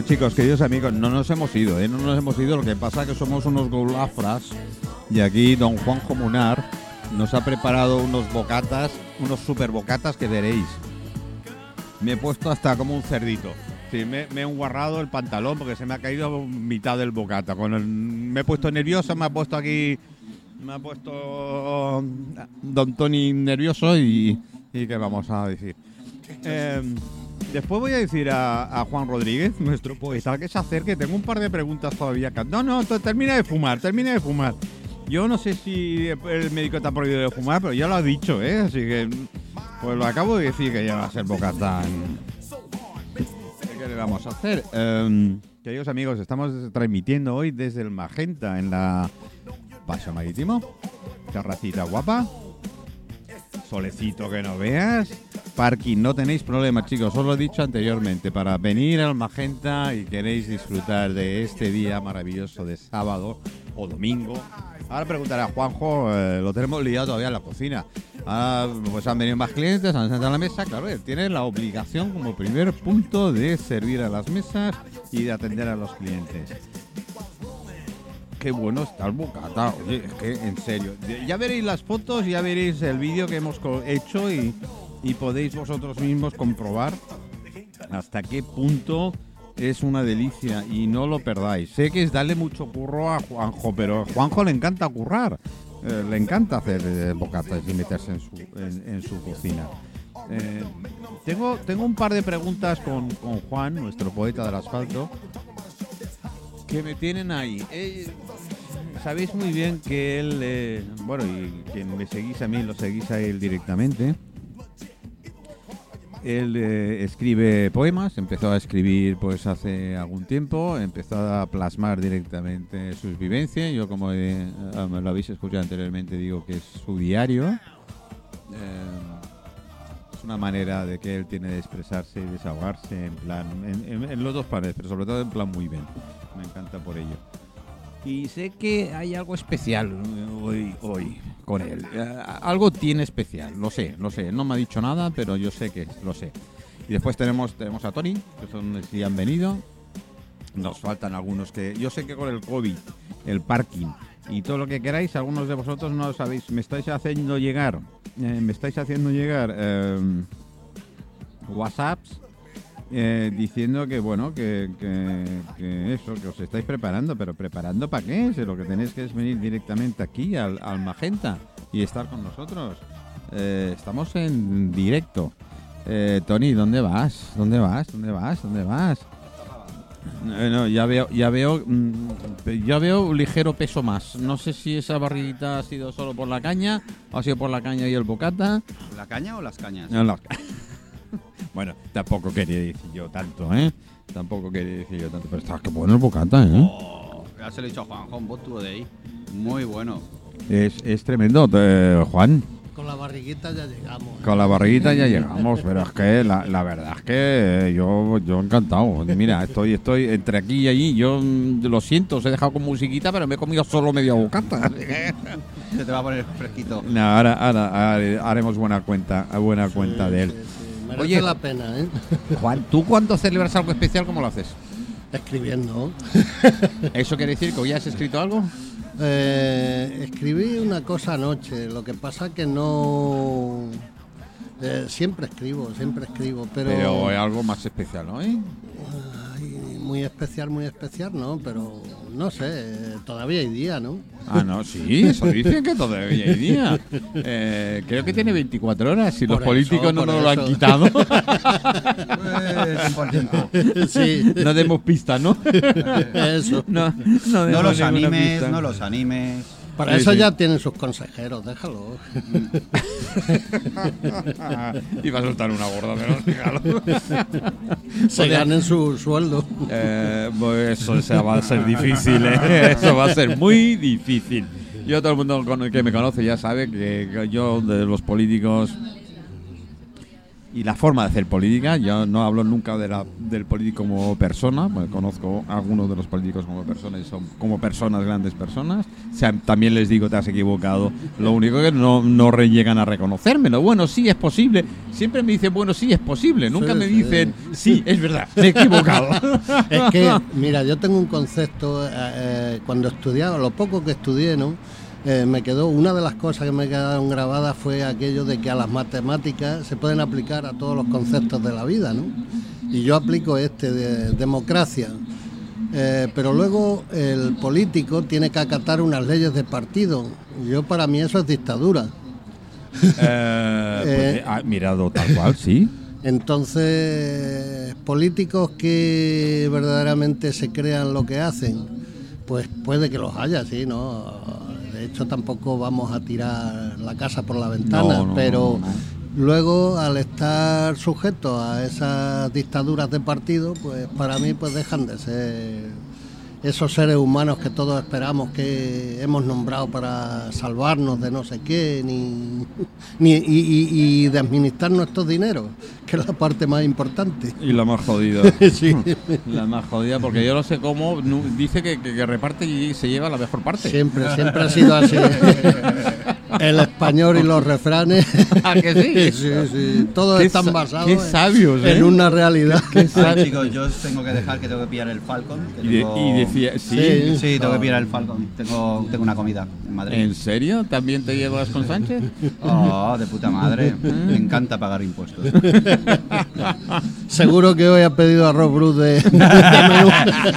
Bueno, chicos, queridos amigos, no nos hemos ido, ¿eh? No nos hemos ido. Lo que pasa es que somos unos golafras y aquí don Juanjo Munar nos ha preparado unos bocatas, unos super bocatas que veréis. Me he puesto hasta como un cerdito. Sí, me, me he enguarrado el pantalón porque se me ha caído mitad del bocata. Con el- me he puesto nervioso, me ha puesto aquí. Me ha puesto Don Tony nervioso y, y ¿qué vamos a decir? Eh, después voy a decir a, a Juan Rodríguez, nuestro poeta, que se acerque. Tengo un par de preguntas todavía. No, no, termina de fumar, termina de fumar. Yo no sé si el médico te ha prohibido de fumar, pero ya lo ha dicho, ¿eh? Así que, pues lo acabo de decir que ya va a ser bocata. ¿Qué le vamos a hacer? Em, queridos amigos, estamos transmitiendo hoy desde el Magenta en la Paseo Marítimo. Terracita guapa. Solecito que no veas. Parking, no tenéis problema, chicos. Os lo he dicho anteriormente. Para venir al Magenta y queréis disfrutar de este día maravilloso de sábado o domingo. Ahora preguntaré a Juanjo, eh, lo tenemos liado todavía en la cocina. Ahora, pues han venido más clientes, han sentado a la mesa. Claro, él tiene la obligación como primer punto de servir a las mesas y de atender a los clientes. Qué bueno está el bocata. En serio. Ya veréis las fotos, ya veréis el vídeo que hemos hecho y, podéis vosotros mismos comprobar hasta qué punto es una delicia y no lo perdáis. Sé que es darle mucho curro a Juanjo, pero a Juanjo le encanta currar. Eh, le encanta hacer eh, bocatas y meterse en su, cocina. Eh, tengo, un par de preguntas con Juan, nuestro poeta del asfalto, que me tienen ahí. Eh, sabéis muy bien que él, eh, bueno, y quien me seguís a mí, lo seguís a él directamente. Él eh, escribe poemas, empezó a escribir pues hace algún tiempo, empezó a plasmar directamente sus vivencias. Yo como ah, lo habéis escuchado anteriormente digo que es su diario. Es una manera de que él tiene de expresarse y desahogarse en plan, en, los dos planes, pero sobre todo en plan muy bien. Me encanta por ello. Y sé que hay algo especial hoy, hoy con él. Eh, algo tiene especial, lo sé, lo sé. No me ha dicho nada, pero yo sé que lo sé. Y después tenemos, tenemos a Tony, que son que han venido. Nos faltan algunos que. Yo sé que con el COVID, el parking y todo lo que queráis, algunos de vosotros no lo sabéis. Me estáis haciendo llegar, eh, me estáis haciendo llegar eh, WhatsApps eh, diciendo que bueno que, que- que eso que os estáis preparando pero preparando para qué si lo que tenéis que es venir directamente aquí al, al magenta y estar con nosotros. Eh, estamos en directo. Eh, Tony dónde vas dónde vas dónde vas dónde vas Eh, no, ya veo ya veo mm, ya veo un ligero peso más. No sé si esa barriguita ha sido solo por la caña o ha sido por la caña y el bocata. ¿La caña o las cañas? no. bueno, tampoco quería decir yo tanto, ¿eh? Tampoco quería decir yo tanto. Pero está que bueno el bocata, ¿eh? Oh, ya se lo he dicho a Juanjo, un bot de ahí. Muy bueno. Es, es tremendo, eh, Juan. Con la barriguita ya llegamos. Con la barriguita ya llegamos, pero es que la, la verdad es que eh, yo, yo encantado. Mira, estoy, estoy entre aquí y allí. Yo mm, lo siento, os he dejado con musiquita, pero me he comido solo media bocata. Se te va a poner fresquito. No, ahora, ahora hare- haremos buena cuenta, buena cuenta de él. Sí, sí, Merece Oye. la pena, ¿eh? Juan, ¿tú cuando celebras algo especial, cómo lo haces? Escribiendo. ¿Eso quiere decir que hoy has escrito algo? Eh, escribí una cosa anoche, lo que pasa que no... eh, siempre escribo, siempre escribo, pero... Pero es algo más especial, ¿no? ¿Eh? Ay, muy especial, muy especial, ¿no? Pero no sé, todavía hay día, ¿no? Ah, no, sí, eso dicen que todavía hay día. Eh, creo que tiene 24 horas y los políticos eso, no nos lo han quitado. sí, no demos pistas, ¿no? eso. No, no, No demos los animes, pista. no los animes. Para Sí, eso sí. ya tienen sus consejeros, déjalo. Iba a soltar una gorda, pero déjalo. Se ganen su sueldo. Eh, pues eso se va a ser difícil, ¿eh? Eso va a ser muy difícil. Yo, todo el mundo que me conoce ya sabe que yo de los políticos y la forma de hacer política. Yo no hablo nunca de la, del político como persona, porque conozco a algunos de los políticos como personas y son como personas grandes personas. O sea, también les digo, te has equivocado. Lo único que no, no llegan a reconocérmelo. Bueno, sí, es posible. Siempre me dicen, bueno, sí, es posible. Nunca Sí, me dicen, sí, es verdad, me he equivocado. Es que, mira, yo tengo un concepto, eh, eh, cuando estudiaba, lo poco que estudié, ¿no? Eh, me quedó, una de las cosas que me quedaron grabadas fue aquello de que a las matemáticas se pueden aplicar a todos los conceptos de la vida, ¿no? Y yo aplico este de democracia. Eh, pero luego el político tiene que acatar unas leyes de partido. Yo para mí eso es dictadura. Eh, pues, Eh. mirado tal cual, sí. Entonces, políticos que verdaderamente se crean lo que hacen, pues puede que los haya, sí, ¿no? De hecho, tampoco vamos a tirar la casa por la ventana, No, no, pero no, luego, al estar sujetos a esas dictaduras de partido, pues para mí pues dejan de ser esos seres humanos que todos esperamos que hemos nombrado para salvarnos de no sé qué, ni, ni- y, y- y de administrar nuestros dineros, que es la parte más importante. Y la más jodida. Sí. La más jodida, porque yo no sé cómo. dice que, que- que reparte y se lleva la mejor parte. Siempre, siempre ha sido así. El español y los refranes. ¿A que sí? Sí, sí. Todos Qué están sa- basados qué en- sabios, ¿eh? en una realidad. Vale, chicos, yo tengo que dejar que tengo que pillar el Falcon. que Y, de- tengo- y decía, sí. Sí. Sí, tengo que pillar el Falcon. Tengo, tengo una comida en Madrid. ¿En serio? ¿También te llevas con Sánchez? Oh, de puta madre. Me encanta pagar impuestos. Seguro que hoy ha pedido arroz brut de, de menú.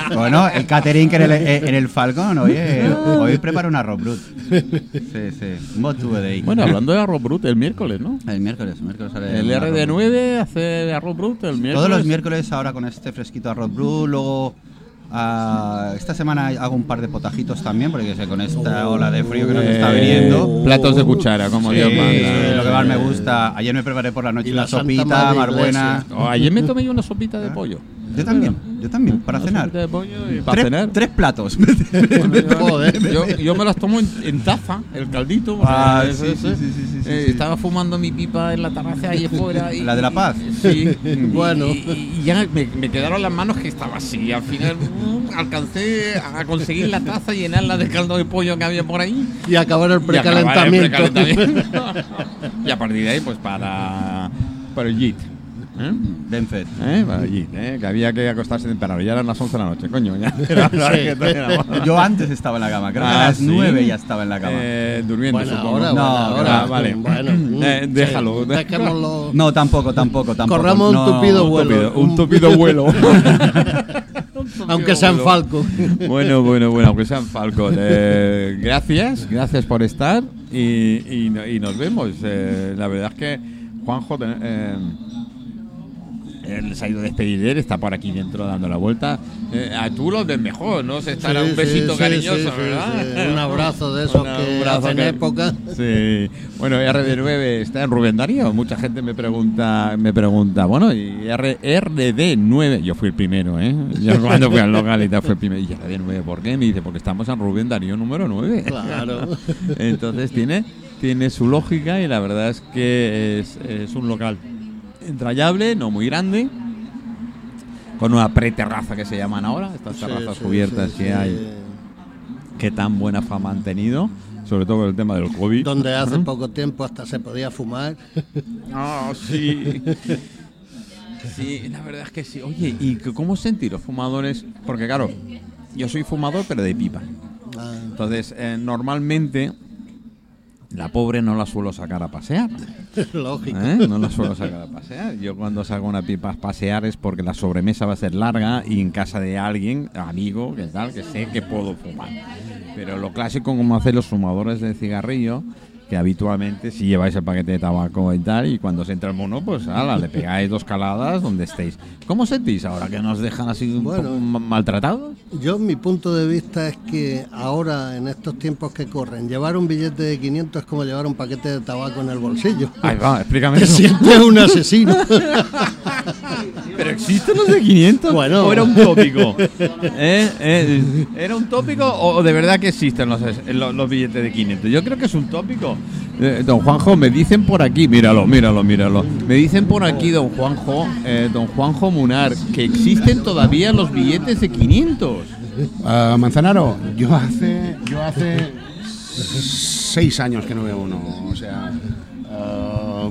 Bueno, el catering que en el, eh, en el Falcon, oye, hoy preparo un arroz brut. Sí, sí. What to day. Bueno, hablando de arroz brut, el miércoles, ¿no? el miércoles, el miércoles sale El un arroz brut. RD9 hace arroz brut el miércoles. Todos los miércoles ahora con este fresquito arroz brut, luego ah, esta semana hago un par de potajitos también, porque sé, con esta ola de frío que nos está Eh, viniendo. Platos de cuchara, como Sí, Dios manda. sí, lo que más me gusta. Ayer me preparé por la noche Y una la sopita más buena. Oh, ayer me tomé yo una sopita de pollo. Yo también, yo también, para cenar. sopita de pollo y para Tres, cenar. tres platos. Joder. Yo, yo me las tomo en, en taza, el caldito. Ah, o sea, sí, sí, sí, sí, sí, eh, sí. Estaba fumando mi pipa en la terraza ahí fuera. Y, ¿La de La Paz? Sí. Bueno. Y, y- y ya me, me quedaron las manos que estaba así. Y al final mm, alcancé a conseguir la taza y llenarla de caldo de pollo que había por ahí. Y acabar el Y acabar el precalentamiento. precalentamiento. y a partir de ahí, pues para, para el JIT. ¿Eh? Benfet. ¿Eh? JIT, ¿eh? Que había que acostarse temprano. Ya eran las 11 de la noche, coño. Ya era la hora Sí. que teníamos. Yo antes estaba en la cama, creo que Ah, a las ¿sí? nueve ya estaba en la cama. Eh, durmiendo, Bueno, supongo. ahora, No, bueno, ahora. ah, vale. Bueno, Eh, mm, déjalo. sí, dejémoslo. No, tampoco, tampoco, tampoco. Corramos un tupido un vuelo. tupido, un tupido vuelo. Aunque sea en vuelo. Falco. Bueno, bueno, bueno, aunque sean Falcon. Eh, gracias, gracias por estar y, y no- y nos vemos. Eh, la verdad es que Juanjo eh, él se ha ido a despedir de él, está por aquí dentro dando la vuelta. Eh, a tú lo ves mejor, ¿no? Se estará Sí, un besito sí, cariñoso, sí, ¿verdad? sí. Un abrazo de esos que abrazo hacen que- época. Sí. Bueno, RD9 está en Rubén Darío. Mucha gente me pregunta, me pregunta, bueno, y R- RD9, yo fui el primero, ¿eh? Yo cuando fui al local y tal fui el primero. Y RD9, ¿por qué? Me dice, porque estamos en Rubén Darío número 9. Claro. Entonces tiene, tiene su lógica y la verdad es que es, es un local entrañable, no muy grande, con una preterraza que se llaman ahora, estas terrazas sí, cubiertas sí, que hay, que tan buena fama han tenido, sobre todo con el tema del COVID. Donde hace poco tiempo hasta se podía fumar. Ah, sí. Sí, la verdad es que sí. Oye, ¿y cómo sentir los fumadores? Porque claro, yo soy fumador pero de pipa. Ah, Entonces, eh, normalmente la pobre no la suelo sacar a pasear. Lógico. ¿eh? No la suelo sacar a pasear. Yo cuando salgo una pipa a pasear es porque la sobremesa va a ser larga y en casa de alguien, amigo, que tal, que sé que puedo fumar. Pero lo clásico como hacen los fumadores de cigarrillo, que habitualmente si lleváis el paquete de tabaco y tal, y cuando se entra el mono, pues ala, le pegáis dos caladas donde estéis. ¿Cómo sentís ahora que nos dejan así Bueno. maltratados? Yo, mi punto de vista es que ahora, en estos tiempos que corren, llevar un billete de 500 es como llevar un paquete de tabaco en el bolsillo. Ahí va, explícame Te eso. sientes un asesino. ¿Existen los de 500? Bueno. ¿O era un tópico? ¿Eh? ¿Eh? ¿Era un tópico o de verdad que existen los, los, los billetes de 500? Yo creo que es un tópico. Eh, don Juanjo, me dicen por aquí, míralo, míralo, míralo. Me dicen por aquí, don Juanjo, eh, don Juanjo Munar, que existen todavía los billetes de 500. Ah, Manzanaro, yo hace, yo hace seis años que no veo uno. O sea, ah,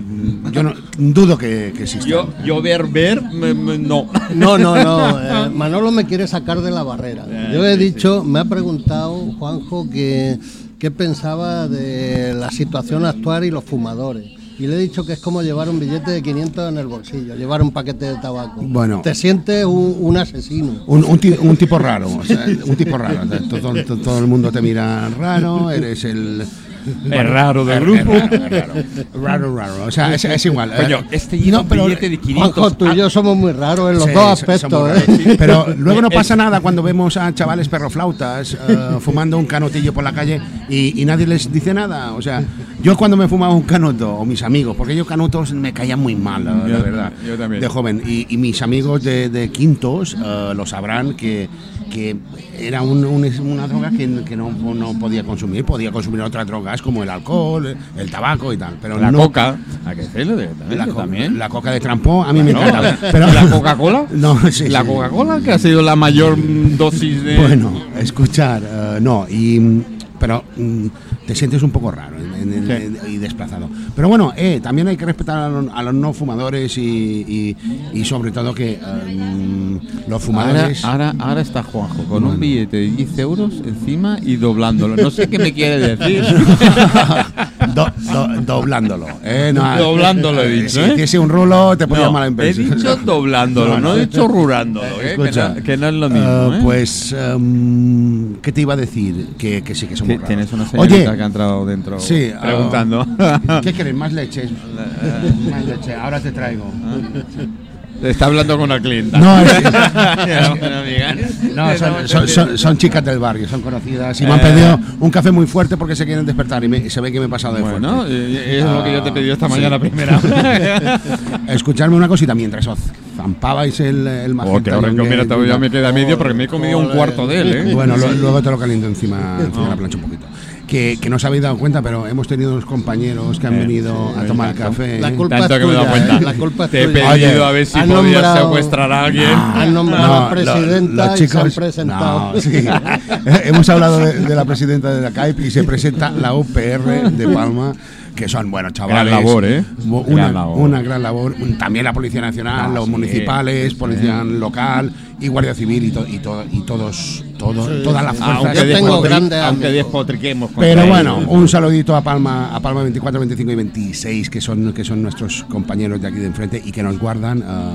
yo no, dudo que, que exista. Yo, yo ver, ver, me- me- no. No, no, no. eh, Manolo me quiere sacar de la barrera. Yo he dicho, me ha preguntado Juanjo que qué pensaba de la situación actual y los fumadores. Y le he dicho que es como llevar un billete de 500 en el bolsillo, llevar un paquete de tabaco. Bueno. Te sientes un, un asesino. Un, un ti- un tipo raro, o sea, un tipo raro. O sea, todo, todo- todo el mundo te mira raro, eres el... Es raro del grupo. es raro, es raro. Raro, raro. O sea, es, es igual. Coño, Eh, este no, pero- billete de 500. Juanjo, tú y yo somos muy raros en los Sí, dos aspectos. ¿eh? sí. Pero luego no pasa nada cuando vemos a chavales perroflautas eh, fumando un canutillo por la calle y, y nadie les dice nada. O sea, yo cuando me fumaba un canuto, o mis amigos, porque yo canutos me caían muy mal, la, la Yo- verdad, yo también. de joven. Y, y mis amigos de, de quintos eh, lo sabrán que, que era un- un- una droga que, que no, no podía consumir. Podía consumir otras drogas como el alcohol, el tabaco y tal. Pero La no, coca. ¿A qué decirlo? La, co- también. la coca de trampó a mí me No, encanta. ¿La Pero, Coca-Cola? No, sí, La sí. Coca-Cola que ha sido la mayor dosis de. Bueno, escuchar, eh, no, y, pero mm, te sientes un poco raro en- en- en- y desplazado. Pero bueno, eh, también hay que respetar a los, a los no fumadores y, y- y sobre todo que eh, los Ahora, fumadores... ahora, ahora está Juanjo con un billete de 10 euros encima y doblándolo. No sé qué me quiere decir. do- do- doblándolo. eh, no, Doblándolo he dicho, Si ¿eh? hiciese un rulo te ponía No, mala he impresión. dicho doblándolo, No, he dicho rurándolo. ¿eh? Que, Escucha, no, que no es lo mismo. eh, ¿eh? Pues, em, ¿qué te iba a decir? Que, que sí, que somos raros. Tienes una señorita Oye, que ha entrado dentro Sí, preguntando. ah, ¿Qué quieres? ¿Más leches? Más leche. Ahora te traigo. Está hablando con una clienta. No. No, son, son- son- son chicas del barrio, son conocidas y me han Eh. pedido un café muy fuerte porque se quieren despertar y me- se ve que me he pasado de Bueno, fuerte. eh, es lo que yo te he pedido esta Sí. mañana primera. Escucharme una cosita mientras os zampabais el, el Oh, magenta Young mira, todavía me queda medio porque me he comido un cuarto de él, ¿eh? Bueno, lo- luego te lo caliento encima, encima de la plancha un poquito. Que, que no os habéis dado cuenta, pero hemos tenido unos compañeros que han Eh, venido sí, a tomar tanto. café. La ¿eh? culpa Tanto es que me he dado tuya, cuenta. ¿eh? La culpa es Te he tuya. pedido Oye, a ver si han podías nombrado- secuestrar a alguien. Han nombrado a la lo- presidenta los y se han chicos- presentado. no, sí. Hemos hablado de, de la presidenta de la CAIP y se presenta la UPR de Palma, que son buenos chavales. Gran labor, ¿eh? Una, Gran labor. una gran labor. También la Policía Nacional, Ah, los sí, municipales, sí. Policía Local y Guardia Civil y, to- y, to- y todos, todo- todas las sí. fuerzas. Aunque, Yo tengo despotri- grandes aunque despotriquemos Pero bueno, un saludito a Palma, a Palma 24, 25 y 26, que son, que son nuestros compañeros de aquí de enfrente y que nos guardan. ah,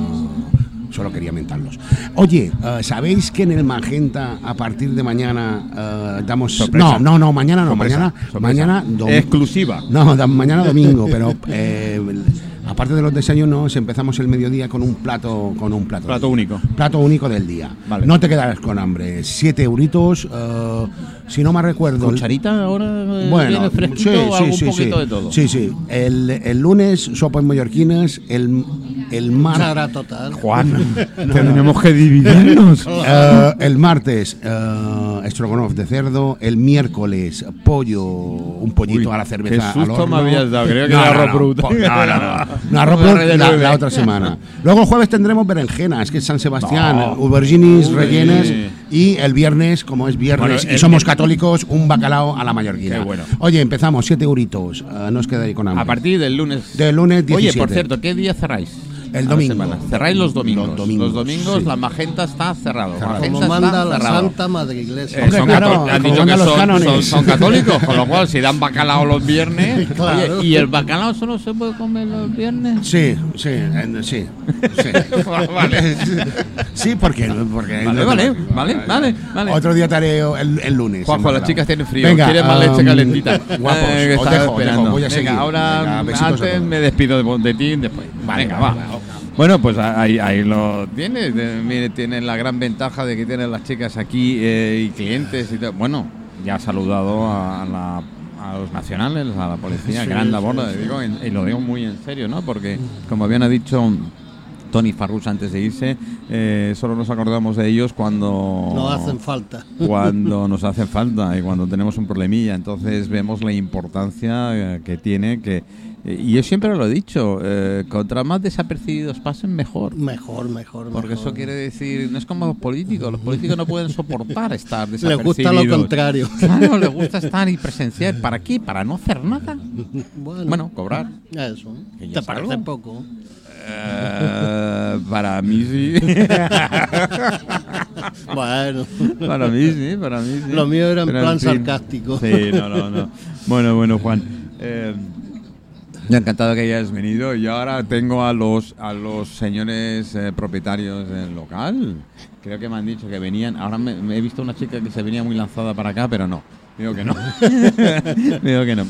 solo quería mentarlos. Oye, ah, ¿sabéis que en el Magenta a partir de mañana ah, damos... Sorpresa. No, no, no, mañana no, Sorpresa, mañana, sorpresa. mañana dom- Exclusiva. No, mañana domingo, pero eh, aparte de los desayunos empezamos el mediodía con un plato, con un plato, Plato único. plato único del día. Vale. No te quedarás con hambre. Siete euritos, eh, si no me recuerdo. ¿Cucharita ahora eh, bueno, viene fresquito sí, sí, algún sí, poquito sí. de todo? Sí, sí. El, el lunes sopas mallorquinas, el, el martes... Total. Juan, tenemos que dividirnos. Eh, el martes, eh, estrogonoff de cerdo. El miércoles, pollo, un pollito Uy, a la cerveza. qué susto me habías dado, creía que No, era no, arroz no, No, no, no. No, la, otra semana. Luego el jueves tendremos berenjenas, que es San Sebastián, No. auberginis rellenas. Y el viernes, como es viernes Bueno, y el- somos católicos, un bacalao a la mallorquina. Qué bueno. Oye, empezamos, siete euritos. eh, no os con hambre. A partir del lunes. Del lunes Oye, 17. por cierto, ¿qué día cerráis? El la domingo. Cerráis los domingos. Los domingos, domingos, sí. la magenta está cerrado. Cerrado. Magenta Como está manda la cerrado. Santa Madre Iglesia. Eh, Hombre, son claro, han dicho que los son, son- son católicos, con lo cual si dan bacalao los viernes. Claro. Oye, ¿y el bacalao solo se puede comer los viernes? Sí, sí, en- sí. Sí, vale. sí porque, porque Vale, vale, vale, vale, vale. Otro día te haré el, el lunes. Juanjo, las chicas tienen frío, Venga, quieren más um, leche calentita. Guapos, Eh, os dejo, esperando. dejo, voy a Venga, seguir. ahora Venga, antes me despido de, de ti después. Vale, Venga, va. Bueno, pues ahí, ahí lo tienes. mire, tienen la gran ventaja de que tienen las chicas aquí eh, y clientes y todo. Bueno, ya ha saludado a, la- a los nacionales, a la policía. Sí, gran sí, labor, sí. digo, en- y lo digo muy en serio, ¿no? Porque, como bien ha dicho Tony Farrus antes de irse, eh, solo nos acordamos de ellos cuando No hacen falta. cuando nos hacen falta y cuando tenemos un problemilla. Entonces vemos la importancia eh, que tiene que y yo siempre lo he dicho, eh, contra más desapercibidos pasen mejor. Mejor, mejor, Porque mejor. eso quiere decir, no es como los políticos, los políticos no pueden soportar estar Les desapercibidos. gusta lo contrario. Claro, les gusta estar y presenciar. ¿Para qué? ¿Para no hacer nada? Bueno, Bueno, cobrar. eso. ¿Te es parece algo. poco? Eh, para mí sí. Bueno, para mí sí, para mí sí. Lo mío era en Pero, plan fin. sarcástico. Sí, no, no, no. Bueno, bueno, Juan. Eh, me ha encantado que hayas venido y ahora tengo a los a los señores eh, propietarios del local. Creo que me han dicho que venían. Ahora me, me he visto una chica que se venía muy lanzada para acá, pero no. Digo que no. Digo que no.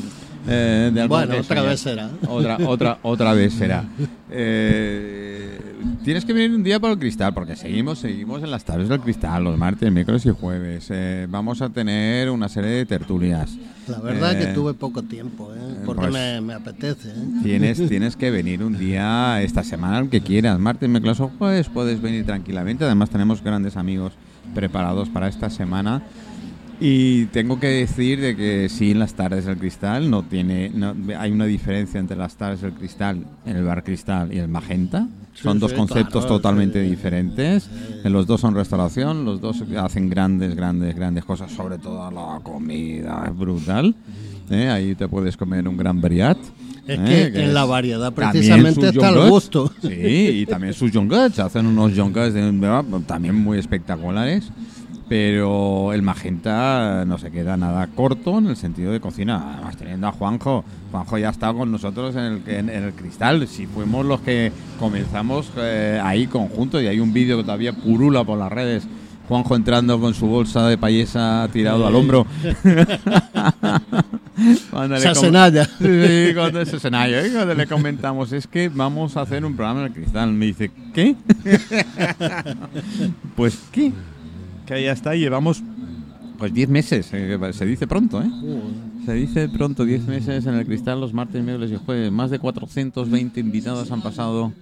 Eh, de Bueno, otra vez será. Otra, otra, otra vez será. Eh, tienes que venir un día por el cristal, porque seguimos, seguimos en las tardes del cristal, los martes, miércoles y jueves. Eh, vamos a tener una serie de tertulias. La verdad Eh, que tuve poco tiempo, ¿eh? porque pues- me, me apetece. ¿eh? Tienes, tienes que venir un día esta semana, el que quieras. Martes, miércoles o jueves puedes venir tranquilamente. Además tenemos grandes amigos preparados para esta semana. Y tengo que decir de que sí, en las tardes del cristal no tiene, no- hay una diferencia entre las tardes del cristal, el bar cristal y el magenta. Sí, Son dos sí, conceptos claro, totalmente sí. diferentes. Los dos son restauración, los dos hacen grandes, grandes, grandes cosas. Sobre todo la comida es brutal. ¿eh? Ahí te puedes comer un gran briat. Es ¿eh? que en la es- variedad también precisamente está el gusto. Sí, y también sus yoghurts. Hacen unos de- también muy espectaculares. Pero el magenta no se queda nada corto en el sentido de cocina. Además, teniendo a Juanjo. Juanjo ya ha estado con nosotros en el, en, en el cristal. Si fuimos los que comenzamos eh, ahí conjuntos, y hay un vídeo que todavía purula por las redes. Juanjo entrando con su bolsa de payesa tirado al hombro. Cuando Se. Sí, cuando se. Y cuando le comentamos, es que vamos a hacer un programa en el cristal. Me dice, ¿qué? pues, ¿qué? Que ya está, llevamos pues 10 meses. eh, se dice pronto, ¿eh? Se dice pronto, 10 meses en el cristal, los martes, miércoles y jueves. Más de 420 invitados han pasado.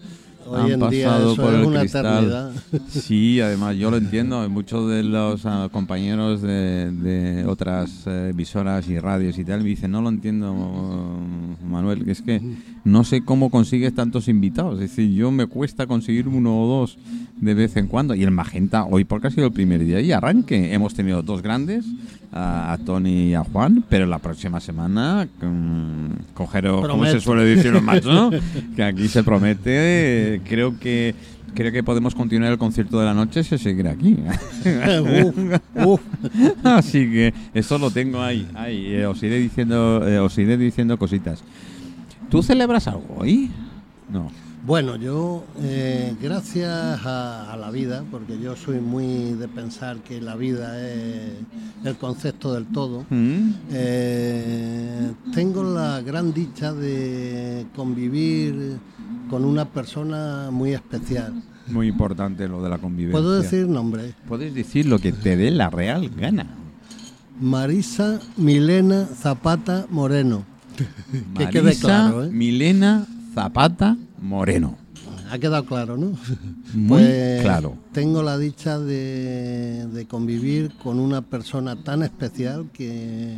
Hoy han pasado por el cristal. Sí, además yo lo entiendo. Muchos de los ah, compañeros de, de otras eh, emisoras y radios y tal me dicen, no lo entiendo, mm, Manuel, que es que no sé cómo consigues tantos invitados. Es decir, yo me cuesta conseguir uno o dos de vez en cuando. Y el Magenta, hoy porque ha sido el primer día y arranque. Hemos tenido dos grandes, a, a Tony y a Juan, pero la próxima semana, mm, cogeros, como se suele decir los machos, ¿no? que aquí se promete. creo que creo que podemos continuar el concierto de la noche si seguir aquí. Así que eso lo tengo ahí. ahí eh, os iré diciendo, eh, os iré diciendo cositas. ¿Tú celebras algo hoy? No. Bueno, yo, eh, gracias a, a la vida, porque yo soy muy de pensar que la vida es el concepto del todo, ¿Mm? eh, tengo la gran dicha de convivir con una persona muy especial. Muy importante lo de la convivencia. ¿Puedo decir nombre? Puedes decir lo que te dé la real gana. Marisa Milena Zapata Moreno. Que quede claro, ¿eh? Milena Zapata Moreno. Ha quedado claro, ¿no? Muy Pues claro. Tengo la dicha de, de convivir con una persona tan especial que,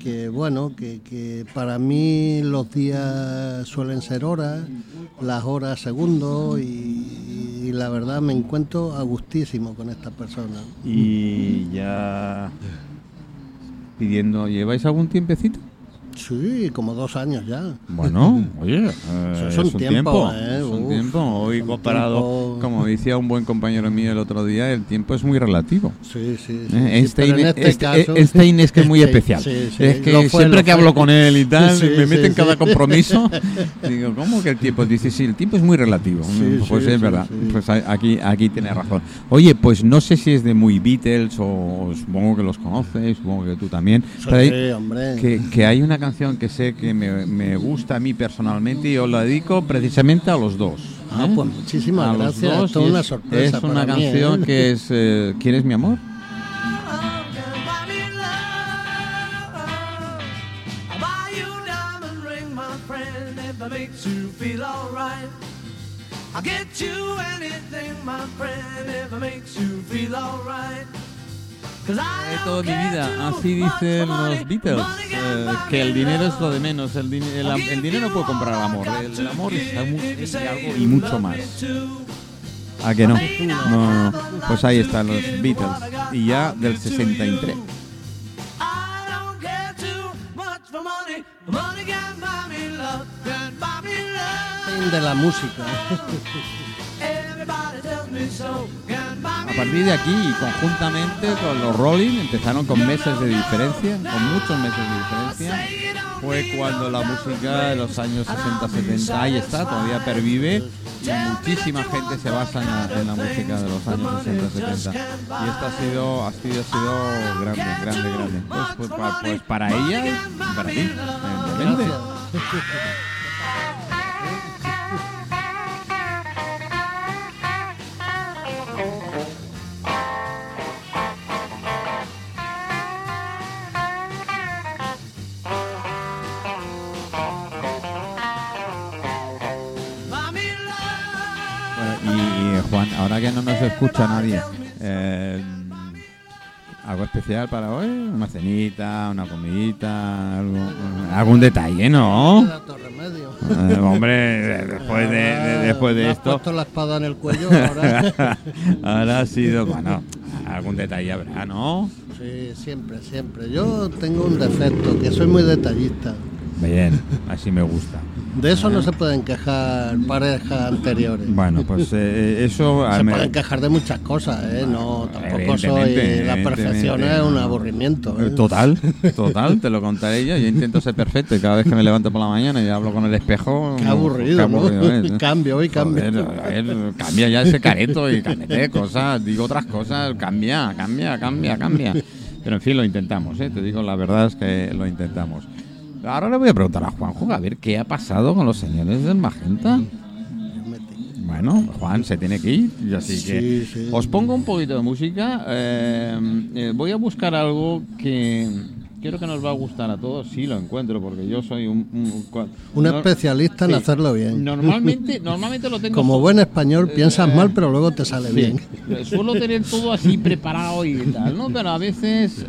que bueno, que, que para mí los días suelen ser horas, las horas segundos y, y la verdad me encuentro a gustísimo con esta persona. Y ya pidiendo, ¿lleváis algún tiempecito? Sí, como dos años ya. Bueno, oye, eh, Eso es es un un tiempo, tiempo, ¿eh? es un Uf, tiempo. Hoy un comparado, tiempo. como decía un buen compañero mío el otro día, el tiempo es muy relativo. Sí, sí, sí. Eh, sí, Einstein, este este- caso- Einstein es que es muy especial. sí, es que fue, siempre que hablo con él y tal, me mete en cada compromiso. digo, ¿cómo que el tiempo? Dice, sí, el tiempo es muy relativo. Pues es verdad. Pues aquí, aquí tiene razón. Oye, pues no sé si es de muy Beatles o, supongo que los conoces, supongo que tú también. Pero hay- hombre. que, que hay una canción que sé que me, me gusta a mí personalmente y os la dedico precisamente a los dos. Ah, ¿eh? pues muchísimas A los gracias. dos, Esto es una sorpresa Es una para mí, ¿eh? canción que es eh, ¿Quieres mi amor? Don't toda mi vida, así dicen los Beatles, eh, que el me dinero es lo de menos, el, din- el, el dinero puede comprar el amor, el, to amor es, es algo y mucho más. ¿A que no? No. Pues ahí están los Beatles, y ya del 63. I don't care too much for money. Money can buy me love, can buy me love. Fin de la música. A partir de aquí, conjuntamente con los Rolling, empezaron con meses de diferencia, con muchos meses de diferencia. Fue cuando la música de los años 60-70, ahí está, todavía pervive. Y muchísima gente se basa en la, música de los años 60-70. Y esto ha sido, ha sido, ha sido grande, grande, grande. Pues, pues, pues para ella para ti, ahora que no nos escucha nadie, eh, ¿algo especial para hoy? ¿Una cenita, una comidita, algo, algún detalle, no? Eh, hombre, después de, de- después de has esto, puesto la espada en el cuello ahora. ahora ha sido, bueno, algún detalle habrá, ¿no? Sí, siempre, siempre. Yo tengo un defecto, que soy muy detallista. Bien, así me gusta. De eso no se pueden quejar parejas anteriores. Bueno, pues eh, eso... Se me- pueden quejar de muchas cosas, ¿eh? No, tampoco soy... La perfección es un no. aburrimiento. Eh, ¿eh? Total, total, te lo contaré yo. Yo intento ser perfecto y cada vez que me levanto por la mañana y hablo con el espejo. Qué no, aburrido, qué ¿no? aburrido ¿eh? Cambio, hoy cambio. Joder, a ver, cambia ya ese careto y cámbiate cosas, digo otras cosas, cambia, cambia, cambia, cambia. Pero en fin, lo intentamos, ¿eh? te digo, la verdad es que lo intentamos. Ahora le voy a preguntar a Juanjo a ver qué ha pasado con los señores del Magenta. Bueno, Juan se tiene que ir, así que Sí, os pongo un poquito de música. eh, eh, voy a buscar algo que creo que nos va a gustar a todos. Sí, lo encuentro, porque yo soy un, un, cua- Un no- especialista en hacerlo bien. Normalmente, normalmente lo tengo Como buen español Eh, piensas mal, pero luego te sale bien. Suelo tener todo así preparado y tal, ¿no? Pero a veces,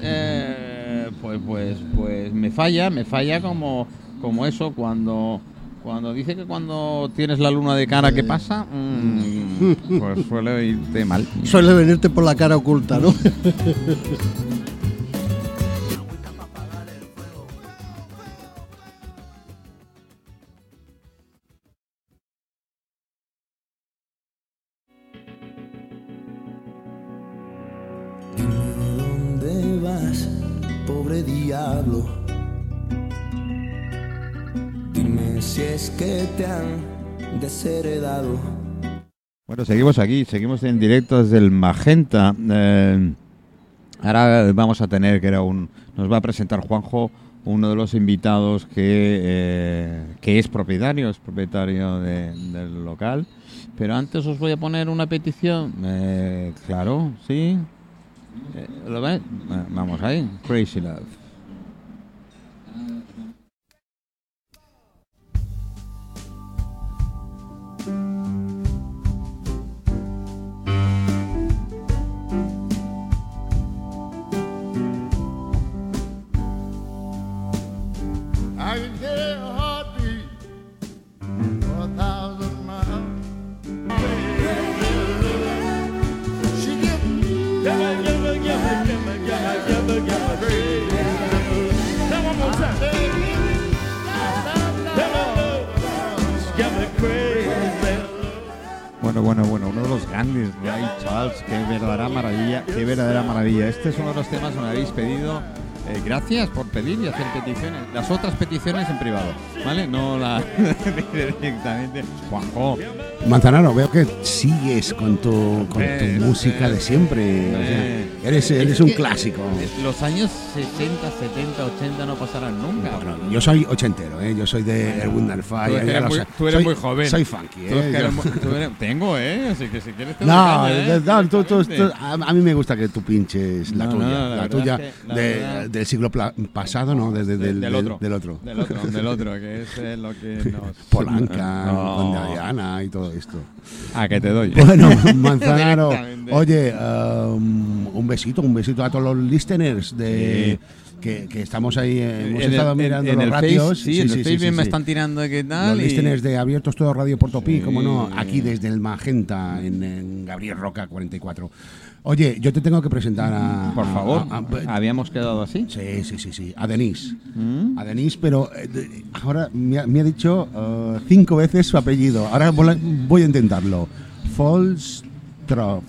pues, pues, pues me falla, me falla como, como eso cuando, cuando dice que cuando tienes la luna de cara, ¿qué pasa? Mm, pues suele irte mal. Suele venirte por la cara oculta, ¿no? Bueno, seguimos aquí, seguimos en directo desde el Magenta. Eh, ahora vamos a tener, que era un, nos va a presentar Juanjo, uno de los invitados que, eh, que es propietario, es propietario de- del local. Pero antes os voy a poner una petición. Eh, claro, sí. Eh, ¿Lo ves? Vamos ahí. Crazy Love. Bueno, bueno, bueno, uno de los grandes, Ray Charles, qué verdadera maravilla, qué verdadera maravilla. Este es uno de los temas que me habéis pedido. Eh, gracias por pedir y hacer peticiones. Las otras peticiones en privado, ¿vale? No la directamente. Juanjo, Manzanaro, veo que sigues con tu, con Eh, tu música eh, de siempre. o sea, eh. eres eres un clásico. los años 60, 70, 80 no pasarán nunca. Bueno, yo soy ochentero, ¿eh? yo soy de Erwin Narfay. Tú eres muy- tú eres Soy- muy joven. Soy funky, Tú ¿eh? eres tú eres- tengo, ¿eh? Así que si quieres te No, ¿eh? no, tú- a, mí me gusta que tú pinches la No, tuya, no, la la, tuya que- la de- del siglo pasado, ¿no? Desde De- del, del, otro. del otro. Del otro, del otro, que es eh, lo que nos... Polanca, No. Diana y todo esto. A que te doy. Bueno, Manzanaro, oye, um, un besito, un besito a todos los listeners de que, que estamos ahí, hemos En estado mirando en los el ratios. Face, sí, en el Facebook me están tirando de qué tal. Los y- listeners de Abiertos Todo Radio Portopí, Sí. como no, aquí desde el Magenta, en, en Gabriel Roca 44. Oye, yo te tengo que presentar a... Por favor, a- a- habíamos quedado así. Sí, sí, sí, sí. A Denise. ¿Mm? A Denise, pero eh, ahora me ha, me ha dicho eh, cinco veces su apellido. Ahora voy a- intentarlo. Falstrop.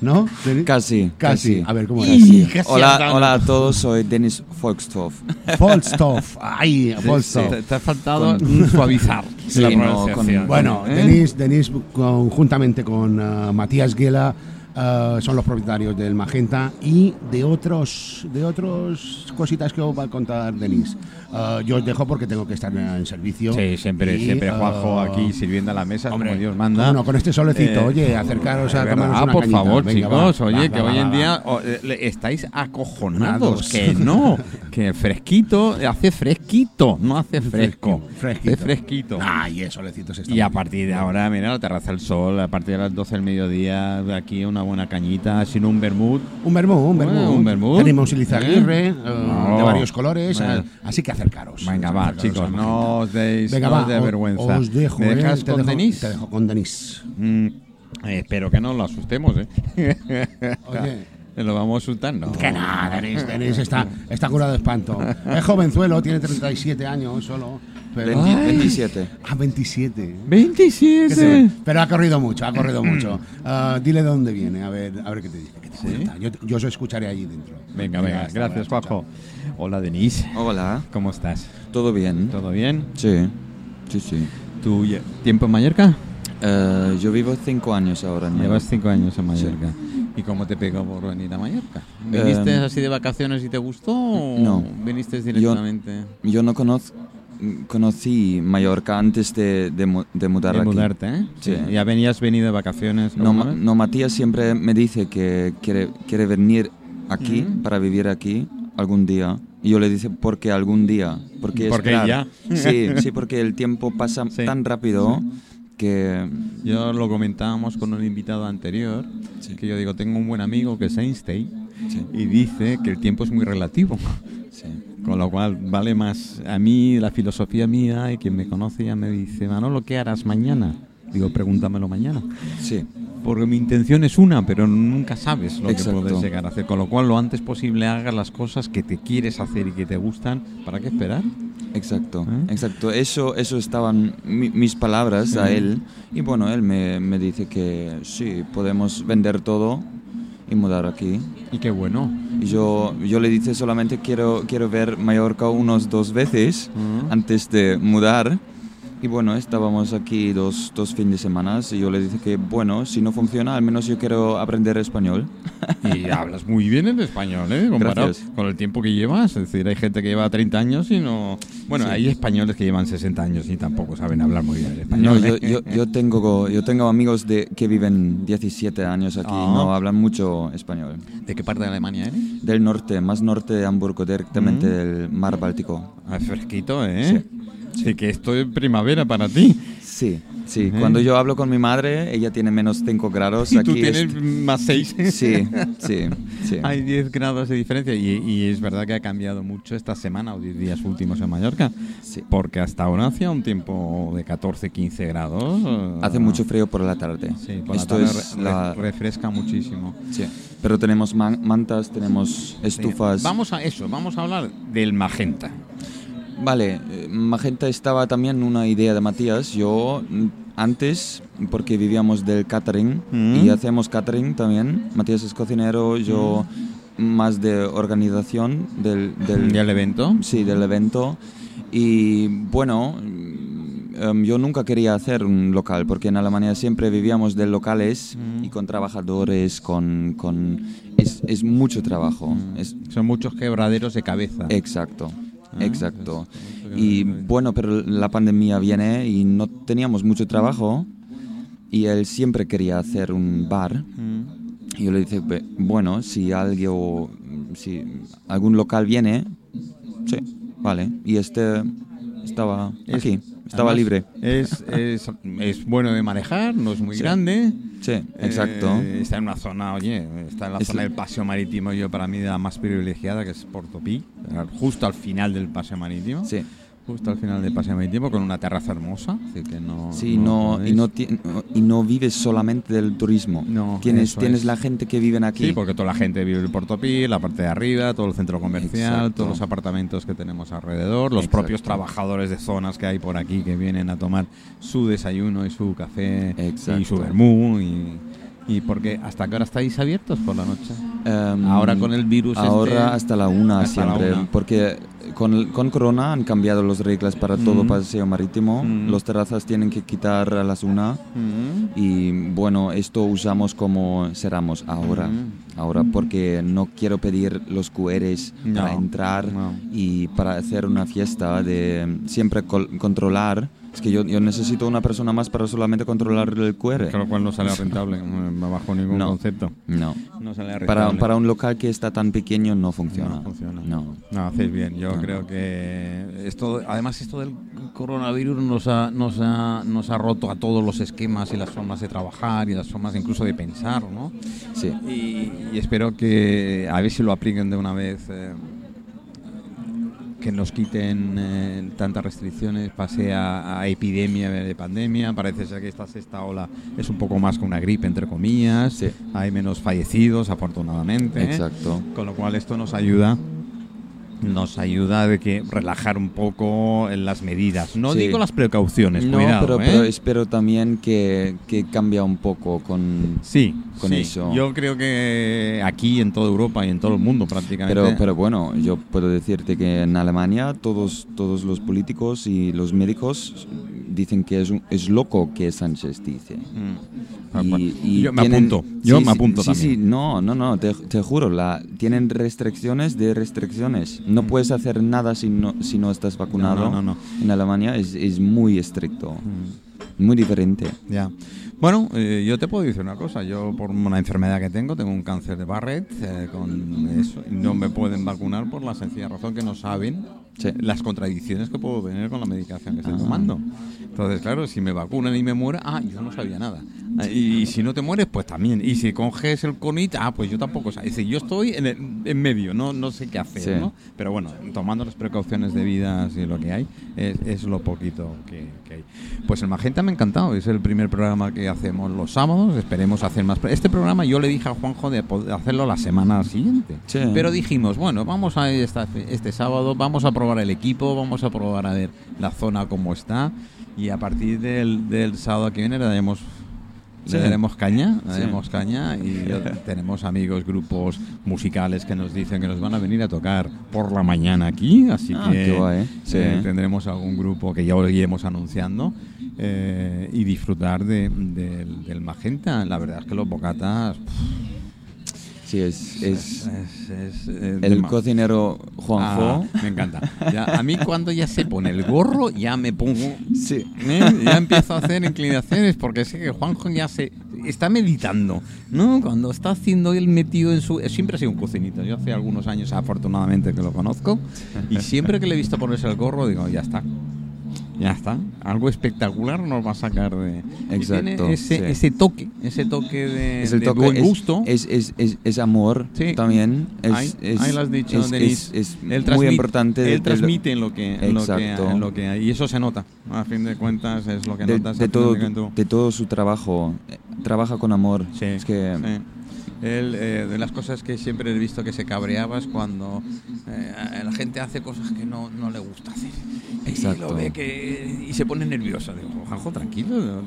¿No? Casi, Casi. casi. A ver, ¿cómo Casi. era? Hola, hola a todos, soy Denis Volkstoff. Falstov. Ay, Falstov. Te, te ha faltado suavizar Sí, la no, pronunciación. con- Bueno, ¿Eh? Denise, Denise conjuntamente con eh, Matías Guela eh, son los propietarios del Magenta y de otros de otros cositas que os va a contar Denise. Eh, yo os dejo porque tengo que estar en servicio. Sí, siempre, Y, siempre Juanjo aquí sirviendo a la mesa Hombre, como Dios manda. Bueno, con este solecito, Eh, oye, acercaros a tomarnos verdad, una por cañita. favor, Venga, chicos, va, oye, va, que va, hoy va, en día oh, eh, estáis acojonados, Nados. que no, que el fresquito hace fresquito, no hace fresco, Fresquito. hace fresquito. Ay, el solecito se está Y a muy bien. partir de ahora, mira, la terraza del sol, a partir de las 12 del mediodía, aquí una buena cañita, sin un vermut. Un vermú, un vermú. Bueno, un vermú. Tenemos Ilizaguirre, ¿Eh? eh, No. de varios colores, Bueno. eh, así que acercaros. Venga, va, Acercaros chicos, no os deis, Venga, no va, os os- vergüenza. Os dejo, ¿Me eh, dejas te con dejo- Denise? Te dejo con Denise. Mm, eh, espero que no lo asustemos, ¿eh? Oye. ¿Lo vamos a asustar? No. Que nada, Denise, Denise está, está curado de espanto. Es jovenzuelo, tiene 37 años solo. Pero, 20 27. Ah, 27. 27. ¿Qué te ve? Pero ha corrido mucho, ha corrido mucho. Ah, dile de dónde viene, a ver, a ver qué te dice. qué te cuenta. Yo, yo os escucharé allí dentro. Venga, venga, hasta gracias, Juanjo. Hola, Denise. Hola, ¿Cómo estás? ¿todo bien? ¿Todo bien? Sí, sí, sí. ¿Tu tiempo en Mallorca? Eh, yo vivo cinco años ahora. en Llevas cinco años en Mallorca. ¿Y cómo te pegó por venir a Mallorca? ¿Viniste Eh, así de vacaciones y te gustó o no. viniste directamente Yo no conozco, conocí Mallorca antes de, de, de mudar de aquí. mudarte? ¿eh? Sí. ¿Ya venías venido de vacaciones? No, Ma- no, Matías siempre me dice que quiere, quiere venir aquí Mm. para vivir aquí algún día. Y yo le dice, ¿por qué algún día? Porque Porque ya. Sí, sí, porque el tiempo pasa Sí. tan rápido que... Yo lo comentábamos con un invitado anterior, Sí. que yo digo, tengo un buen amigo que es Einstein Sí, y dice que el tiempo es muy relativo. sí. Con lo cual vale más a mí, la filosofía mía, y quien me conoce ya me dice, Manolo, ¿qué harás mañana? Digo, pregúntamelo mañana. sí. Porque mi intención es una, pero nunca sabes lo Exacto. que puedes llegar a hacer. Con lo cual, lo antes posible hagas las cosas que te quieres hacer y que te gustan. ¿Para qué esperar? Exacto, ¿Eh? exacto. Eso, eso estaban mi- mis palabras a él. Y bueno, él me, me dice que sí, podemos vender todo y mudar aquí. Y qué bueno. Y yo, yo le dije solamente quiero, quiero ver Mallorca unos dos veces Ujú. antes de mudar. Y bueno, estábamos aquí dos, dos fines de semana y yo le dije que bueno, si no funciona, al menos yo quiero aprender español. Y hablas muy bien el español, ¿eh? Comparado Gracias. con el tiempo que llevas. Es decir, hay gente que lleva 30 años y no... Bueno, Sí. hay españoles que llevan 60 años y tampoco saben hablar muy bien el No, español. yo, ¿eh? yo, yo tengo, yo tengo amigos de, que viven 17 años aquí Ah. y no hablan mucho español. ¿De qué parte de Alemania eres? Del norte, más norte de Hamburgo, directamente Mm. del mar Báltico. Ah, fresquito, ¿eh? Sí. Que esto es primavera para ti. Sí, sí. Ujú. Cuando yo hablo con mi madre, ella tiene menos 5 grados. Y aquí tú tienes es- más 6. Sí, sí, sí. Hay 10 grados de diferencia y, y es verdad que ha cambiado mucho esta semana o 10 días últimos en Mallorca. Sí. Porque hasta ahora hacía un tiempo de 14, 15 grados. Hace mucho frío por la tarde. Sí, por Esto la tarde es re- la... re- refresca muchísimo. Sí. Pero tenemos man- mantas, tenemos estufas. Vamos a eso, vamos a hablar del magenta. Vale, eh, Magenta estaba también una idea de Matías. Yo mm, antes, porque vivíamos del catering Mm. y hacemos catering también. Matías es cocinero, yo más de organización del, del, ¿Y el evento? Sí, del evento. Y bueno, mm, em, yo nunca quería hacer un local, porque en Alemania siempre vivíamos de locales Mm. y con trabajadores, con... con es, es mucho trabajo. Mm. Es, Son muchos quebraderos de cabeza. exacto, exacto. Y bueno, pero la pandemia viene y no teníamos mucho trabajo y él siempre quería hacer un bar. Y yo le dije, "Be- bueno, si alguien, si algún local viene, sí, vale. Y este estaba Es- aquí. Estaba Además, libre. Es, es, es bueno de manejar, no es muy grande. Sí, exacto. Eh, está en una zona, oye, está en la Es zona del paseo marítimo, yo para mí la más privilegiada, que es Portopí, justo al final del paseo marítimo. Sí. Justo al final del paseo marítimo, con una terraza hermosa. Así que no. Sí, no, y, podéis- no y no vives solamente del turismo. No, tienes tienes es. la gente que viven aquí. Sí, porque toda la gente vive en Portopí, la parte de arriba, todo el centro comercial, Exacto. todos los apartamentos que tenemos alrededor, los Exacto. propios trabajadores de zonas que hay por aquí que vienen a tomar su desayuno y su café y Exacto. su vermú y, y porque hasta qué hora estáis abiertos por la noche. Em, Ahora con el virus Ahora este- hasta la una hasta la siempre. una. Porque con, con Corona han cambiado las reglas para todo Mm. paseo marítimo. Mm. Los terrazas tienen que quitar a las una. Mm. Y bueno, esto usamos como cerramos ahora. Mm. Ahora porque no quiero pedir los QRs para entrar no. y para hacer una fiesta de siempre controlar. Es que yo, yo necesito una persona más para solamente controlar el QR. Con lo cual no sale rentable, no bajo ningún No. concepto. No. No sale rentable. Para, para un local que está tan pequeño no funciona. No funciona. No. No, hacéis bien. Yo No, creo no. que esto, además esto del coronavirus nos ha, nos ha, nos ha roto a todos los esquemas y las formas de trabajar y las formas incluso de pensar, ¿no? Sí. Y, y espero que a ver si lo apliquen de una vez. eh, que nos quiten eh, tantas restricciones, pase a, a epidemia de pandemia. Parece ser que esta sexta ola es un poco más que una gripe, entre comillas. Sí. Hay menos fallecidos, afortunadamente. Exacto. Con lo cual esto nos ayuda nos ayuda de que relajar un poco las medidas. No Sí. digo las precauciones, No, cuidado, pero, ¿eh? pero espero también que, que cambia un poco con... sí, con sí. eso. Yo creo que aquí en toda Europa y en todo el mundo prácticamente. Pero, pero bueno, yo puedo decirte que en Alemania todos, todos los políticos y los médicos dicen que es, un- es loco que Sánchez dice. Mm. Ah, Y- bueno. y yo me tienen- apunto, yo sí, me apunto sí, también. Sí, no, no, no, te, te juro, la, tienen restricciones de restricciones. No Mm. puedes hacer nada si no, si no estás vacunado. no, no, no. En Alemania es, es muy estricto, muy diferente. Ya. Bueno, eh, yo te puedo decir una cosa. Yo, por una enfermedad que tengo, tengo un cáncer de Barrett. eh, con eso, no me pueden vacunar por la sencilla razón que no saben Sí. las contradicciones que puedo tener con la medicación que estoy Ah. tomando. Entonces, claro, si me vacunan y me muero, ah, yo no sabía nada. Y, si no te mueres, pues también. Y si coges el conit, ah, pues yo tampoco. Es decir, yo estoy en, el- en medio, no, no sé qué hacer, Sí. ¿no? Pero bueno, tomando las precauciones debidas y lo que hay, es, es lo poquito que, que hay. Pues el Magenta me ha encantado, es el primer programa que hacemos los sábados, esperemos hacer más. Este programa yo le dije a Juanjo de poder hacerlo la semana siguiente, Sí. pero dijimos, bueno, vamos a ir esta- este sábado, vamos a probar el equipo, vamos a probar a ver la zona cómo está y a partir del, del sábado que viene le daremos... Le daremos caña, le daremos caña y tenemos amigos, grupos musicales que nos dicen que nos van a venir a tocar por la mañana aquí, así Ah, que guay, eh, tendremos algún grupo que ya os iremos anunciando eh, y disfrutar de- del- del magenta. La verdad es que los bocatas Sí, es, es es, es, el cocinero Juanjo. Ah, me encanta. Ya, a mí cuando ya se pone el gorro, ya me pongo... Sí. ¿eh? Ya empiezo a hacer inclinaciones porque sé que Juanjo ya se está meditando, ¿no? Cuando está haciendo él metido en su... Siempre ha sido un cocinito. Yo hace algunos años, afortunadamente, que lo conozco y siempre que le he visto ponerse el gorro, digo, ya está. Ya está. Algo espectacular nos va a sacar de... Exacto, tiene ese, sí. ese toque, ese toque de, Es el de toque, buen gusto. Es, es, es, es amor Sí. también. Es, ahí, lo has dicho, es, Denis. es- muy transmite- importante. Él lo- transmite lo que, lo que, lo que hay. Y eso se nota. A fin de cuentas es lo que de, notas. de todo, de todo su trabajo. Eh, Trabaja con amor. Sí, es que sí. Él, eh, de las cosas que siempre he visto que se cabreaba es cuando eh, la gente hace cosas que no, no le gusta hacer. Y Exacto. lo ve que, y se pone nervioso. Digo, Juanjo, tranquilo,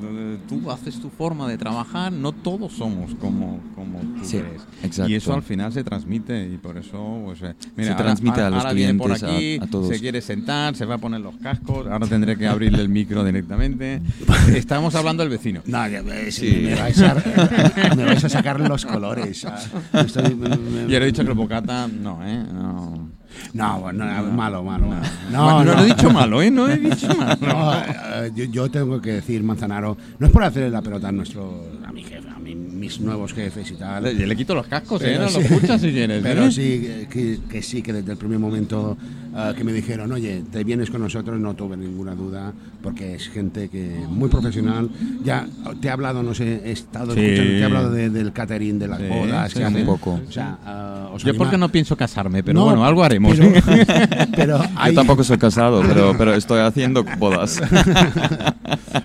tú haces tu forma de trabajar, no todos somos como, como tú Sí, crees. exacto. Y eso al final se transmite y por eso, pues, eh, mira, Se transmite ahora, a los ahora viene por clientes, a- aquí, a todos. se quiere sentar, se va a poner los cascos, ahora tendré que abrirle el micro directamente. Estamos hablando del vecino. No, ves, Sí. me, vais a, me vais a sacar los colores. Ah. Estoy- me- me- Yo le he dicho que el bocata, no, ¿eh? No. No, bueno, no, malo, malo. No, No, no, no, lo he dicho malo, ¿eh? No he dicho malo. No, eh, yo, yo tengo que decir, Manzanaro, no es por hacerle la pelota a nuestro, a mi jefe, a mi, mis nuevos jefes y tal. Le, le quito los cascos, ¿eh? Pero No sí. lo escuchas si quieres. Pero ¿eh? sí, que, que sí, que desde el primer momento ah, que me dijeron, oye, te vienes con nosotros, no tuve ninguna duda, porque es gente que muy profesional. Ya te he hablado, no sé, he estado Sí. escuchando, te he hablado de- del catering, de las Sí, bodas, sí, que sí. hacen. Un poco. O sea, ah, Yo anima- porque no pienso casarme, pero No, bueno, algo haremos. Pero, ¿eh? pero hay- Yo tampoco soy casado, pero, pero estoy haciendo bodas.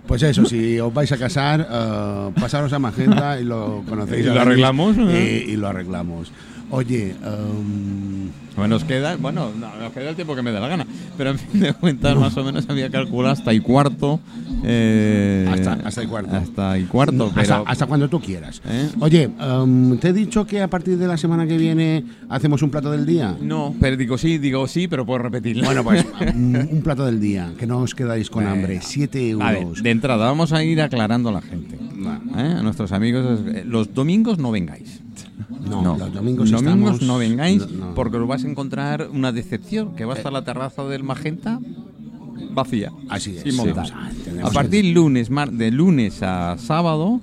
Pues eso, si os vais a casar, eh, pasaros a Magenta y lo conocéis. Y lo arreglamos, y lo arreglamos. Oye, em, Bueno, nos queda, bueno, no, nos queda el tiempo que me dé la gana. Pero en fin de cuentas, más o menos había calculado hasta y cuarto. eh, Hasta- hasta y cuarto. Hasta y cuarto, hasta, pero. hasta cuando tú quieras. ¿Eh? Oye, em, te he dicho que a partir de la semana que viene hacemos un plato del día. No, pero digo sí, digo sí, pero puedo repetirlo. Bueno, pues mm, un plato del día, que no os quedáis con hambre. 7 A ver, euros. de entrada, vamos a ir aclarando a la gente. ¿eh? A nuestros amigos, los domingos no vengáis. No, No. los domingos, domingos estamos- no vengáis no, porque os vais a encontrar una decepción, que va a estar la terraza del Magenta vacía. Así es. sin sí, a- partir lunes, mar- de lunes a sábado,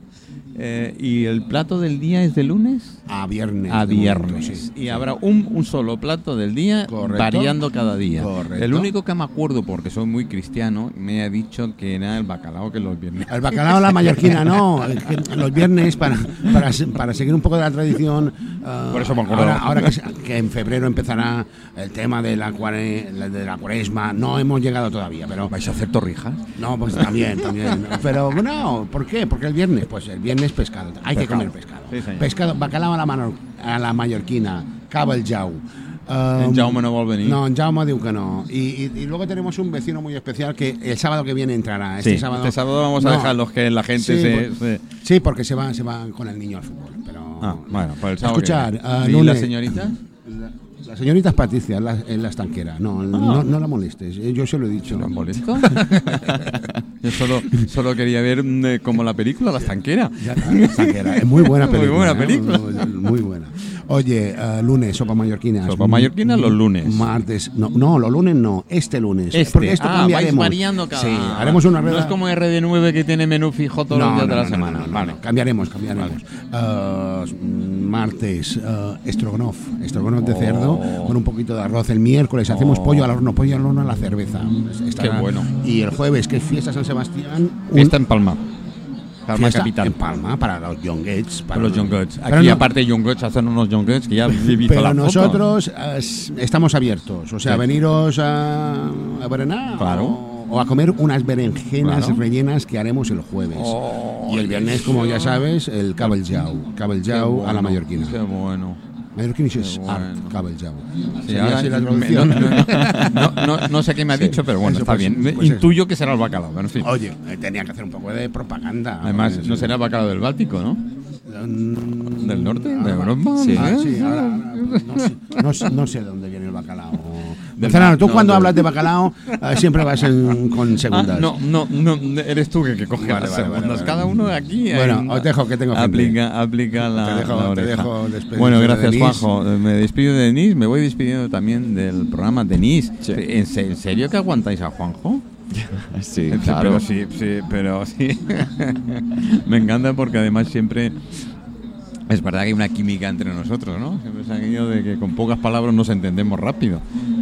eh, y el plato del día es de lunes a viernes. a de momento, viernes. sí. Y habrá un, un solo plato del día Correcto. variando cada día. Correcto. El único que me acuerdo, porque soy muy cristiano, me ha dicho que era el bacalao que los viernes. El bacalao la mallorquina, no. Los viernes, para, para, para seguir un poco de la tradición. ah, Por eso me acordaba. ahora, ahora que, que en febrero empezará el tema de la, cuare- de la cuaresma, no hemos llegado todavía, pero. ¿Vais a hacer torrijas? No, pues también, también. Pero no, ¿por qué? Porque el viernes, pues el viernes pescado. Hay que Pescado. comer pescado. Sí. Pescado, bacalao a la, mano- a la mallorquina, cabo el jau. Um, En Jaume no vol venir. No, en Jaume diu que no. Y, y- y luego tenemos un vecino muy especial que el sábado que viene entrará. Este Sí, sábado, este sábado vamos a No. dejar los que la gente Sí, se, por- se- Sí, porque se va, se va con el niño al fútbol. Pero Ah, bueno, pues el sábado Escuchar, que ah, ¿Y lunes- la señorita? La, la señorita es Patricia, la, la estanquera. No, no, no la molestes. eh, Yo se lo he dicho. ¿Lo han molesto? Yo solo, solo quería ver mm, eh, como la película La Estanquera. Ya, la estanquera. Es muy buena Muy película. buena ¿eh? película. Muy, muy buena. Oye, ah, lunes, sopa mallorquina. Sopa mallorquina los lunes. Martes. No, no, los lunes no. Este lunes. Este. Porque esto ah, cambiaremos. vais variando cada... Sí, haremos una No rueda. es como RD9 que tiene menú fijo todos los días de la semana. no, no, vale. no. Cambiaremos, cambiaremos. Ah, martes, ah, estrogonoff. Estrogonoff de Oh. cerdo con un poquito de arroz. El miércoles hacemos pollo al horno, pollo al horno a la cerveza. Qué bueno. Y el jueves, que es fiesta San Sebastián. un- Está en Palma. Palma fiesta capital. En Palma, para los Young Gates. Para los Young Guts. Aquí, no- aparte, Young Guts hacen unos Young Guts que ya Pero foto. nosotros eh, estamos abiertos, o sea, Sí. veniros a, a berenar Claro. o, o a comer unas berenjenas Claro. rellenas que haremos el jueves. Oh, y el viernes, como ya sabes, el cabeljau, cabeljau Qué a la bueno, mallorquina. Qué bueno. Es bueno. art. Sí, ahora la traducción. no, no, no, no- no sé qué me ha Sí, dicho, pero bueno, está pues, bien. Pues eso. Intuyo que será el bacalao, pero en fin. Oye, eh, tenía que hacer un poco de propaganda. Además, no será el bacalao del Báltico, ¿no? Mm, ¿Del norte? ¿De Europa? Sí. Ah, ¿Eh? sí, ahora, no sé- no sé de dónde viene el bacalao. Tú no, cuando hablas de bacalao eh, siempre vas en- con Ah, segundas. no, no, no, eres tú que, que coge Vale, las vale, vale, segundas. vale. Cada uno aquí. Bueno, en- os dejo, que tengo gente. aplica, aplica la, Te dejo- la te oreja. dejo Bueno, de gracias. Juanjo. Eh, Me despido de Denise. Me voy despidiendo también del programa Denise. Sí. ¿En, se- en serio que aguantáis a Juanjo? Sí, claro. Pero sí, sí, pero sí. Me encanta porque además siempre. Es verdad que hay una química entre nosotros, ¿no? Siempre se ha ido de que con pocas palabras nos entendemos rápido.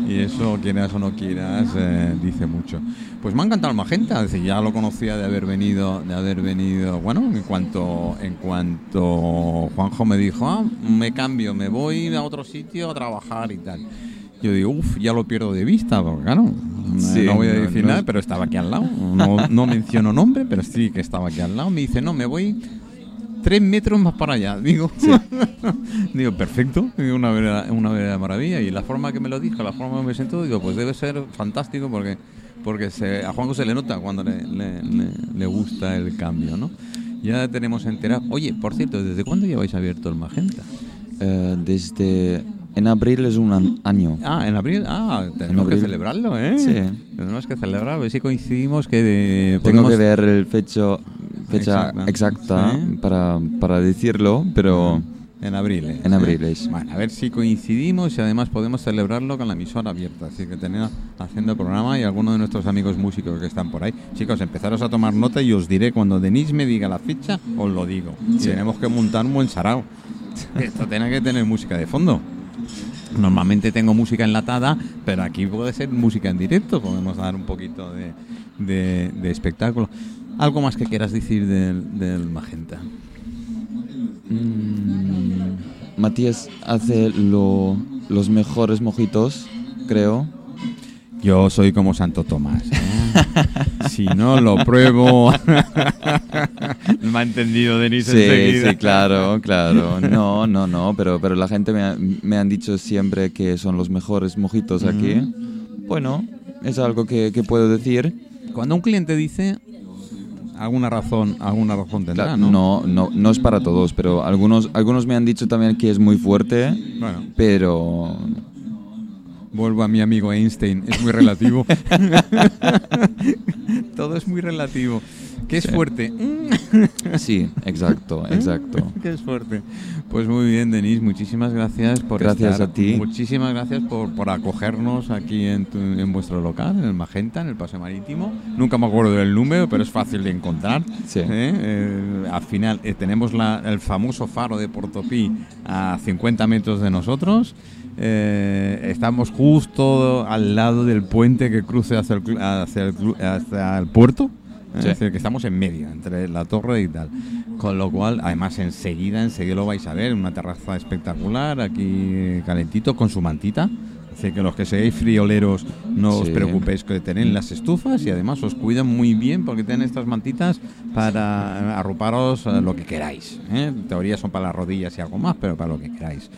Y eso, quieras o no quieras, eh, dice mucho. Pues me ha encantado el Magenta, es decir, ya lo conocía de haber venido, de haber venido, bueno, en cuanto, en cuanto Juanjo me dijo, ah, me cambio, me voy a otro sitio a trabajar y tal. Yo digo, uff, ya lo pierdo de vista, porque claro, Sí, no voy a decir no nada, pero estaba aquí al lado. No, no menciono nombre, pero sí que estaba aquí al lado. Me dice, no, me voy tres metros más para allá. Digo, digo perfecto, digo, una vera- una verdadera maravilla. Y la forma que me lo dijo, la forma que me sentó, digo, pues debe ser fantástico porque porque se, a Juanjo se le nota cuando le, le- le- le gusta el cambio, ¿no? Ya tenemos enterado. Oye, por cierto, ¿desde cuándo lleváis abierto el Magenta? Eh, desde en abril es un año. Ah, en abril. Ah, tenemos que celebrarlo, ¿eh? Sí. Tenemos que celebrar, a ver si coincidimos que Tengo podemos- que ver el fecho, fecha Exacta. exacta Sí. para, para decirlo, pero En abril. ¿eh? En abril es. Bueno, a ver si coincidimos y además podemos celebrarlo con la emisora abierta. Así que tenemos haciendo el programa y algunos de nuestros amigos músicos que están por ahí. Chicos, empezaros a tomar nota y os diré cuando Denis me diga la fecha, os lo digo. Y tenemos que montar un buen sarao. Esto tiene que tener música de fondo. Normalmente tengo música enlatada, pero aquí puede ser música en directo. Podemos dar un poquito de, de- de espectáculo. ¿Algo más que quieras decir del, del Magenta? Mm, Matías hace lo- los mejores mojitos, creo. Yo soy como Santo Tomás. ¿eh? si no lo pruebo. me ha entendido Denis Sí, enseguida. sí, claro, claro. No, no, no, pero, pero la gente me, ha- me han dicho siempre que son los mejores mojitos aquí. Bueno, es algo que, que puedo decir. Cuando un cliente dice alguna razón, alguna razón tendrá, Claro, ¿no? no, no, no es para todos, pero algunos, algunos me han dicho también que es muy fuerte, Bueno, pero vuelvo a mi amigo Einstein, es muy relativo. Todo es muy relativo. ¿Qué es Sí. fuerte? sí, exacto, exacto. Qué es fuerte. Pues muy bien, Denis, muchísimas gracias por Gracias estar. a ti. Muchísimas gracias por, por acogernos aquí en, tu- en vuestro local, en el Magenta, en el Paseo Marítimo. Nunca me acuerdo del número, pero es fácil de encontrar. Sí. ¿eh? Eh, al final eh, tenemos la- el famoso faro de Portopí a 50 metros de nosotros. Eh, estamos justo al lado del puente que cruce hacia el, hacia el, hacia el puerto. Es Sí. decir, que estamos en medio, entre la torre y tal. Con lo cual, además, enseguida, enseguida lo vais a ver, una terraza espectacular, aquí calentito, con su mantita. Así que los que seáis frioleros, no os preocupéis que tenéis las estufas y además os cuidan muy bien porque tienen estas mantitas para arroparos eh, lo que queráis. ¿eh? En teoría son para las rodillas y algo más, pero para lo que queráis.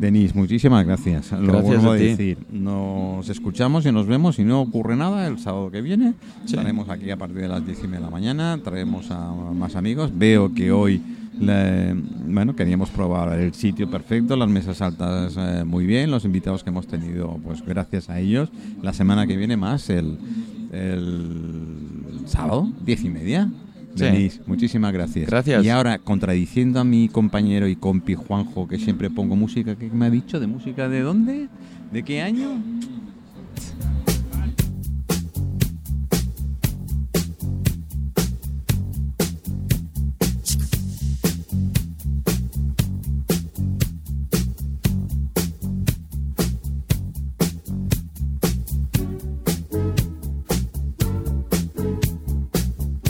Denis, muchísimas gracias. Lo Gracias vuelvo a ti. decir. Nos escuchamos y nos vemos. Si no ocurre nada, el sábado que viene Sí. estaremos aquí a partir de las diez y media de la mañana. Traemos a más amigos. Veo que hoy, le- bueno, queríamos probar el sitio perfecto, las mesas altas eh, muy bien, los invitados que hemos tenido, pues gracias a ellos. La semana que viene más, el, el sábado, diez y media. Sí. Denis, muchísimas gracias. Gracias. Y ahora, contradiciendo a mi compañero y compi Juanjo, que siempre pongo música, ¿qué me ha dicho? ¿De música de dónde? ¿De qué año?